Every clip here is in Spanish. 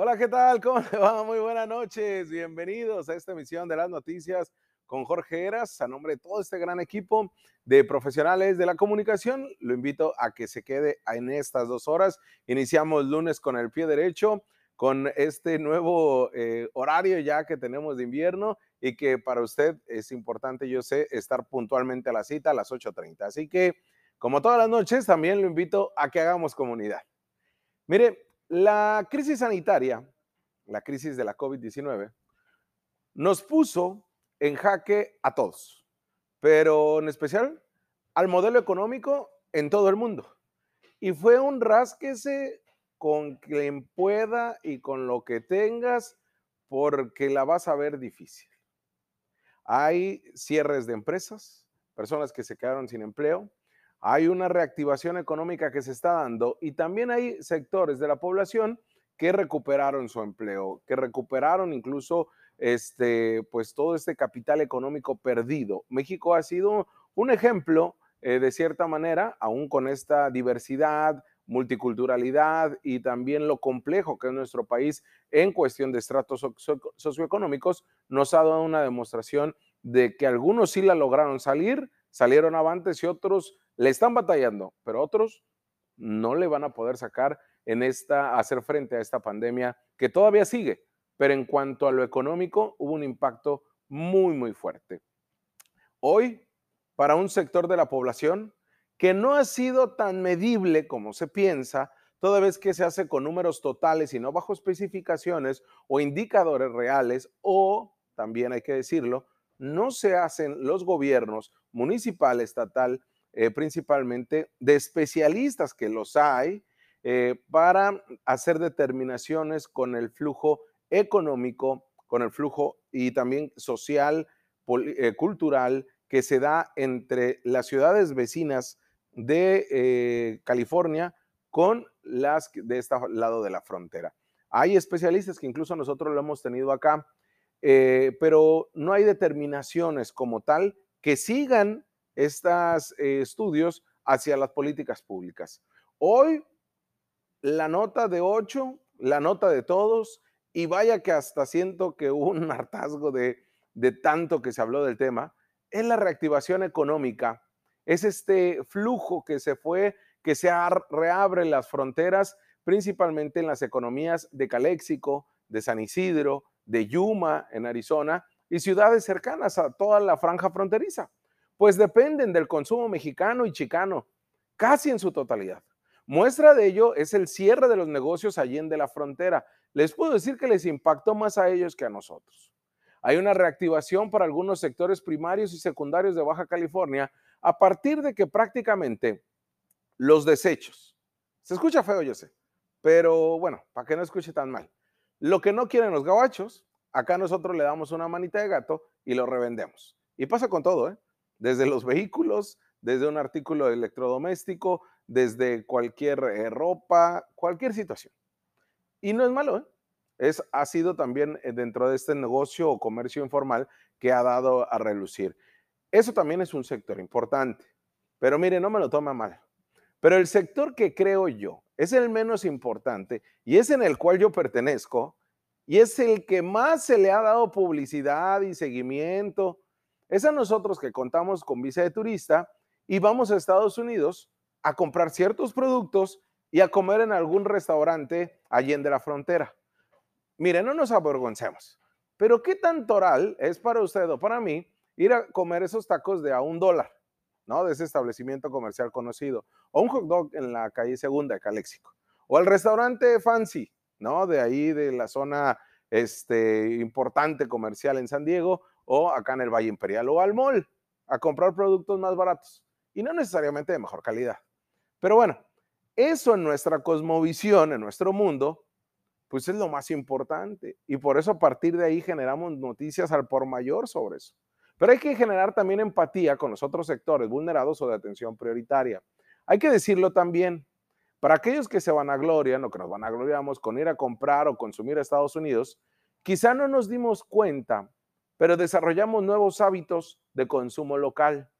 Hola, ¿qué tal? ¿Cómo le va? Muy buenas noches. Bienvenidos a esta emisión de las noticias con Jorge Eras. A nombre de todo este gran equipo de profesionales de la comunicación, lo invito a que se quede en estas dos horas. Iniciamos lunes con el pie derecho, con este nuevo eh, horario ya que tenemos de invierno y que para usted es importante, yo sé, estar puntualmente a la cita a las 8.30. Así que, como todas las noches, también lo invito a que hagamos comunidad. Mire, la crisis sanitaria, la crisis de la COVID-19, nos puso en jaque a todos, pero en especial al modelo económico en todo el mundo. Y fue un rasquese con quien pueda y con lo que tengas, porque la vas a ver difícil. Hay cierres de empresas, personas que se quedaron sin empleo, hay una reactivación económica que se está dando y también hay sectores de la población que recuperaron su empleo, que recuperaron incluso este, pues todo este capital económico perdido. México ha sido un ejemplo, eh, de cierta manera, aún con esta diversidad, multiculturalidad y también lo complejo que es nuestro país en cuestión de estratos socioeconómicos, nos ha dado una demostración de que algunos sí la lograron salir, salieron avantes y otros le están batallando, pero otros no le van a poder sacar en esta, hacer frente a esta pandemia que todavía sigue, pero en cuanto a lo económico hubo un impacto muy, muy fuerte. Hoy, para un sector de la población que no ha sido tan medible como se piensa, toda vez que se hace con números totales y no bajo especificaciones o indicadores reales, o también hay que decirlo, no se hacen los gobiernos municipal, estatal, eh, principalmente de especialistas que los hay eh, para hacer determinaciones con el flujo económico, con el flujo y también social, eh, cultural que se da entre las ciudades vecinas de California con las de este lado de la frontera. Hay especialistas que incluso nosotros lo hemos tenido acá, pero no hay determinaciones como tal que sigan estos eh, estudios hacia las políticas públicas. Hoy, la nota de 8, la nota de todos, y vaya que hasta siento que hubo un hartazgo de, de tanto que se habló del tema, es la reactivación económica, es este flujo que se fue, que se reabre las fronteras, principalmente en las economías de Caléxico, de San Isidro, de Yuma, en Arizona, y ciudades cercanas a toda la franja fronteriza pues dependen del consumo mexicano y chicano, casi en su totalidad. Muestra de ello es el cierre de los negocios allí en de la frontera. Les puedo decir que les impactó más a ellos que a nosotros. Hay una reactivación para algunos sectores primarios y secundarios de Baja California a partir de que prácticamente los desechos, se escucha feo, yo sé, pero bueno, para que no escuche tan mal. Lo que no quieren los gabachos, acá nosotros le damos una manita de gato y lo revendemos. Y pasa con todo, ¿eh? desde los vehículos, desde un artículo electrodoméstico, desde cualquier eh, ropa, cualquier situación. Y no es malo, ¿eh? es, ha sido también eh, dentro de este negocio o comercio informal que ha dado a relucir. Eso también es un sector importante, pero mire, no me lo toma mal. Pero el sector que creo yo es el menos importante y es en el cual yo pertenezco y es el que más se le ha dado publicidad y seguimiento es a nosotros que contamos con visa de turista y vamos a Estados Unidos a comprar ciertos productos y a comer en algún restaurante allí en de la frontera. Mire, no nos avergoncemos, pero ¿qué tan toral es para usted o para mí ir a comer esos tacos de a un dólar, ¿no? De ese establecimiento comercial conocido, o un hot dog en la calle Segunda de Caléxico, o al restaurante Fancy, ¿no? De ahí de la zona este, importante comercial en San Diego, o acá en el Valle Imperial o al mall a comprar productos más baratos y no necesariamente de mejor calidad. Pero bueno, eso en nuestra cosmovisión, en nuestro mundo, pues es lo más importante y por eso a partir de ahí generamos noticias al por mayor sobre eso. Pero hay que generar también empatía con los otros sectores vulnerados o de atención prioritaria. Hay que decirlo también, para aquellos que se van a gloria, o que nos van a gloriamos con ir a comprar o consumir a Estados Unidos, quizá no nos dimos cuenta pero desarrollamos nuevos hábitos de consumo local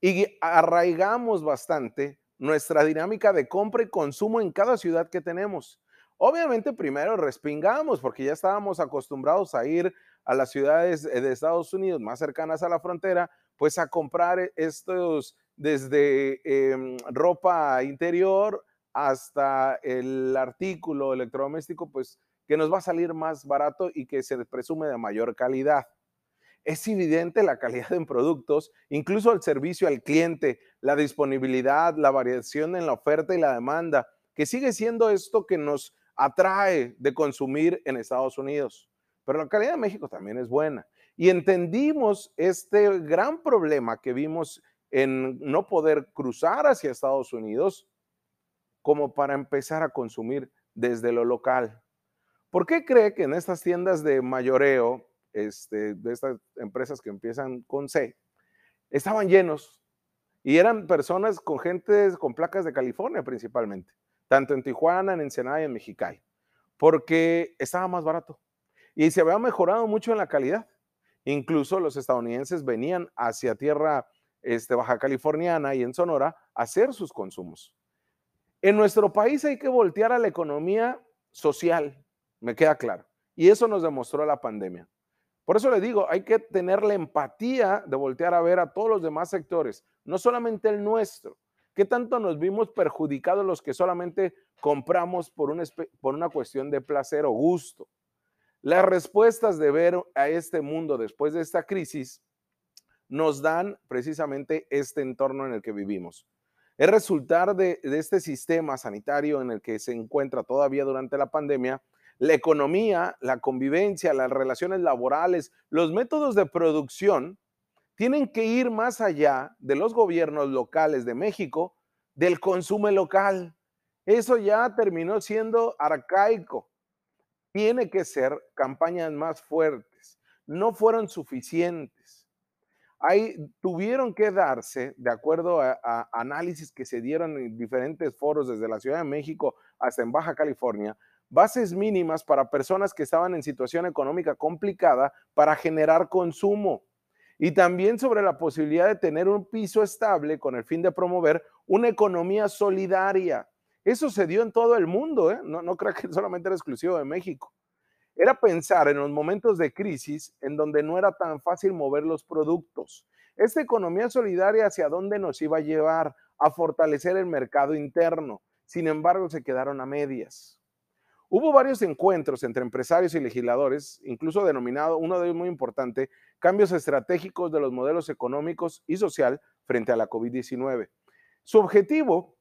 y arraigamos bastante nuestra dinámica de compra y consumo en cada ciudad que tenemos. Obviamente primero respingamos porque ya estábamos acostumbrados a ir a las ciudades de Estados Unidos más cercanas a la frontera, pues a comprar estos desde em, ropa interior hasta el artículo electrodoméstico, pues que nos va a salir más barato y que se presume de mayor calidad. Es evidente la calidad en productos, incluso el servicio al cliente, la disponibilidad, la variación en la oferta y la demanda, que sigue siendo esto que nos atrae de consumir en Estados Unidos. Pero la calidad de México también es buena. Y entendimos este gran problema que vimos en no poder cruzar hacia Estados Unidos como para empezar a consumir desde lo local. ¿Por qué cree que en estas tiendas de mayoreo, este, de estas empresas que empiezan con C, estaban llenos y eran personas con gente con placas de California principalmente? tanto en Tijuana, en Ensenada y en Mexicali, porque estaba más barato y se había mejorado mucho en la calidad. Incluso los estadounidenses venían hacia tierra este, baja californiana y en Sonora a hacer sus consumos. En nuestro país hay que voltear a la economía social, me queda claro. Y eso nos demostró la pandemia. Por eso le digo, hay que tener la empatía de voltear a ver a todos los demás sectores, no solamente el nuestro. ¿Qué tanto nos vimos perjudicados los que solamente compramos por una, por una cuestión de placer o gusto? Las respuestas de ver a este mundo después de esta crisis nos dan precisamente este entorno en el que vivimos. Es resultar de, de, este sistema sanitario en el que se encuentra todavía durante la pandemia, la economía, la convivencia, las relaciones laborales, los métodos de producción tienen que ir más allá de los gobiernos locales de México, del consumo local. Eso ya terminó siendo arcaico. Tiene que ser campañas más fuertes. No fueron suficientes. Ahí tuvieron que darse, de acuerdo a, a análisis que se dieron en diferentes foros desde la Ciudad de México hasta en Baja California, bases mínimas para personas que estaban en situación económica complicada para generar consumo y también sobre la posibilidad de tener un piso estable con el fin de promover una economía solidaria. Eso se dio en todo el mundo, ¿eh? no, no creo que solamente era exclusivo de México. Era pensar en los momentos de crisis en donde no era tan fácil mover los productos. Esta economía solidaria hacia dónde nos iba a llevar a fortalecer el mercado interno. Sin embargo, se quedaron a medias. Hubo varios encuentros entre empresarios y legisladores, incluso denominado, uno de ellos muy importante, cambios estratégicos de los modelos económicos y social frente a la COVID-19. Su objetivo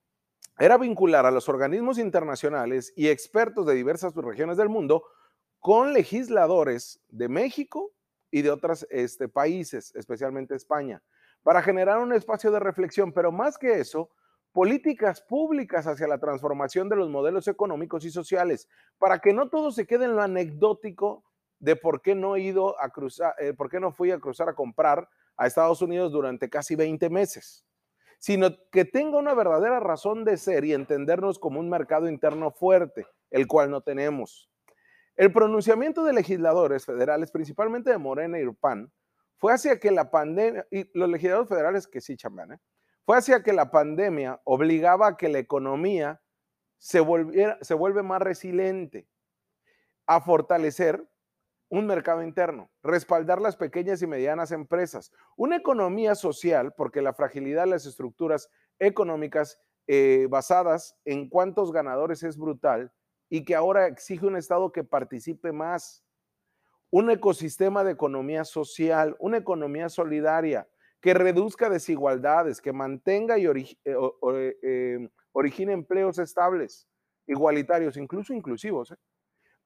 era vincular a los organismos internacionales y expertos de diversas regiones del mundo con legisladores de México y de otros este, países, especialmente España, para generar un espacio de reflexión, pero más que eso, políticas públicas hacia la transformación de los modelos económicos y sociales, para que no todo se quede en lo anecdótico de por qué no he ido a cruzar, eh, por qué no fui a cruzar a comprar a Estados Unidos durante casi 20 meses, sino que tenga una verdadera razón de ser y entendernos como un mercado interno fuerte, el cual no tenemos. El pronunciamiento de legisladores federales, principalmente de Morena y PAN, fue hacia que la pandemia, y los legisladores federales que sí chambean, ¿eh? fue hacia que la pandemia obligaba a que la economía se, volviera, se vuelve más resiliente, a fortalecer un mercado interno, respaldar las pequeñas y medianas empresas, una economía social, porque la fragilidad de las estructuras económicas eh, basadas en cuántos ganadores es brutal y que ahora exige un Estado que participe más, un ecosistema de economía social, una economía solidaria, que reduzca desigualdades, que mantenga y eh, eh, origine empleos estables, igualitarios, incluso inclusivos.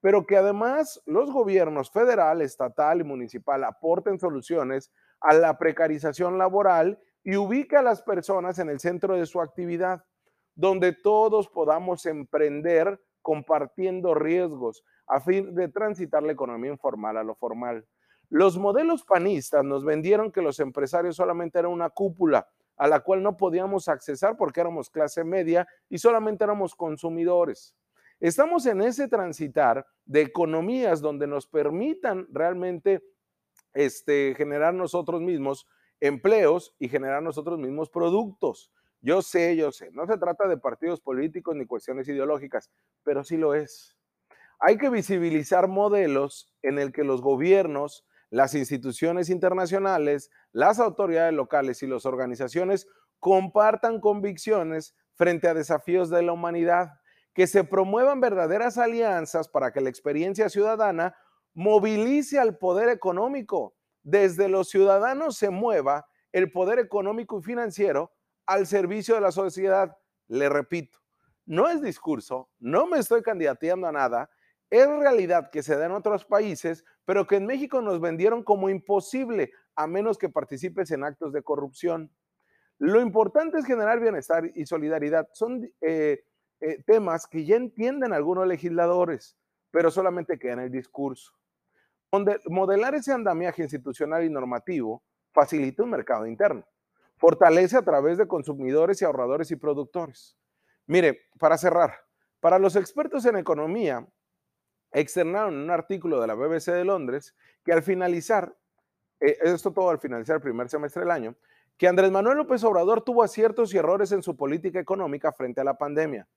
Pero que además los gobiernos federal, estatal y municipal aporten soluciones a la precarización laboral y ubique a las personas en el centro de su actividad, donde todos podamos emprender compartiendo riesgos a fin de transitar la economía informal a lo formal. Los modelos panistas nos vendieron que los empresarios solamente eran una cúpula a la cual no podíamos accesar porque éramos clase media y solamente éramos consumidores. Estamos en ese transitar de economías donde nos permitan realmente este, generar nosotros mismos empleos y generar nosotros mismos productos. Yo sé, yo sé, no se trata de partidos políticos ni cuestiones ideológicas, pero sí lo es. Hay que visibilizar modelos en el que los gobiernos, las instituciones internacionales, las autoridades locales y las organizaciones compartan convicciones frente a desafíos de la humanidad, que se promuevan verdaderas alianzas para que la experiencia ciudadana movilice al poder económico. Desde los ciudadanos se mueva el poder económico y financiero al servicio de la sociedad. Le repito, no es discurso, no me estoy candidateando a nada, es realidad que se da en otros países, pero que en México nos vendieron como imposible, a menos que participes en actos de corrupción. Lo importante es generar bienestar y solidaridad. Son eh, eh, temas que ya entienden algunos legisladores, pero solamente queda en el discurso. Modelar ese andamiaje institucional y normativo facilita un mercado interno. Fortalece a través de consumidores y ahorradores y productores. Mire, para cerrar, para los expertos en economía, externaron un artículo de la BBC de Londres que al finalizar, eh, esto todo al finalizar el primer semestre del año, que Andrés Manuel López Obrador tuvo aciertos y errores en su política económica frente a la pandemia.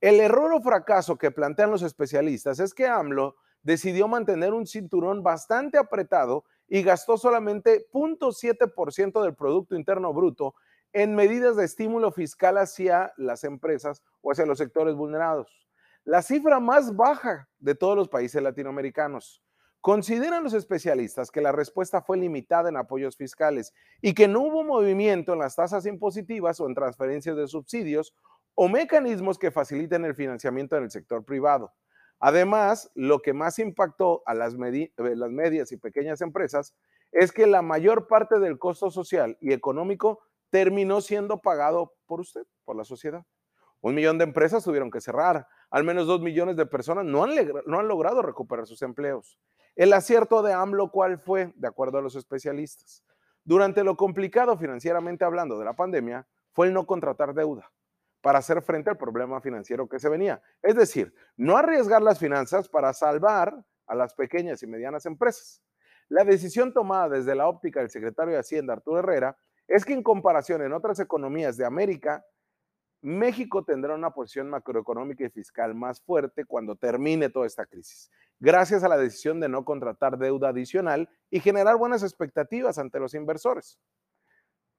El error o fracaso que plantean los especialistas es que AMLO decidió mantener un cinturón bastante apretado y gastó solamente 0.7% del Producto Interno Bruto en medidas de estímulo fiscal hacia las empresas o hacia los sectores vulnerados la cifra más baja de todos los países latinoamericanos. Consideran los especialistas que la respuesta fue limitada en apoyos fiscales y que no hubo movimiento en las tasas impositivas o en transferencias de subsidios o mecanismos que faciliten el financiamiento en el sector privado. Además, lo que más impactó a las, eh, las medias y pequeñas empresas es que la mayor parte del costo social y económico terminó siendo pagado por usted, por la sociedad. Un millón de empresas tuvieron que cerrar, al menos dos millones de personas no han, no han logrado recuperar sus empleos. El acierto de AMLO, ¿cuál fue? De acuerdo a los especialistas. Durante lo complicado financieramente hablando de la pandemia, fue el no contratar deuda para hacer frente al problema financiero que se venía. Es decir, no arriesgar las finanzas para salvar a las pequeñas y medianas empresas. La decisión tomada desde la óptica del secretario de Hacienda, Arturo Herrera, es que en comparación en otras economías de América, México tendrá una posición macroeconómica y fiscal más fuerte cuando termine toda esta crisis, gracias a la decisión de no contratar deuda adicional y generar buenas expectativas ante los inversores.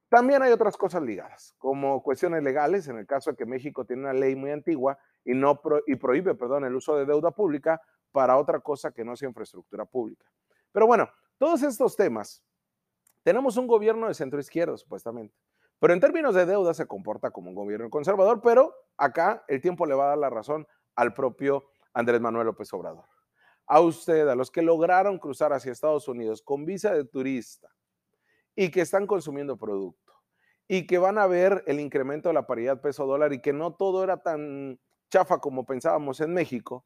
También hay otras cosas ligadas, como cuestiones legales, en el caso de que México tiene una ley muy antigua y, no y prohíbe perdón, el uso de deuda pública para otra cosa que no sea infraestructura pública. Pero bueno, todos estos temas, tenemos un gobierno de centro izquierda, supuestamente. Pero en términos de deuda se comporta como un gobierno conservador, pero acá el tiempo le va a dar la razón al propio Andrés Manuel López Obrador. A usted, a los que lograron cruzar hacia Estados Unidos con visa de turista y que están consumiendo producto y que van a ver el incremento de la paridad peso dólar y que no todo era tan chafa como pensábamos en México,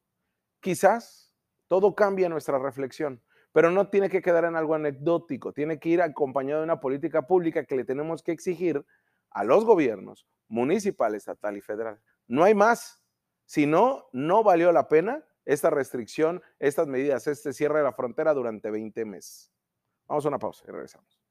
quizás todo cambia nuestra reflexión pero no tiene que quedar en algo anecdótico, tiene que ir acompañado de una política pública que le tenemos que exigir a los gobiernos municipal, estatal y federal. No hay más. Si no, no valió la pena esta restricción, estas medidas, este cierre de la frontera durante 20 meses. Vamos a una pausa y regresamos.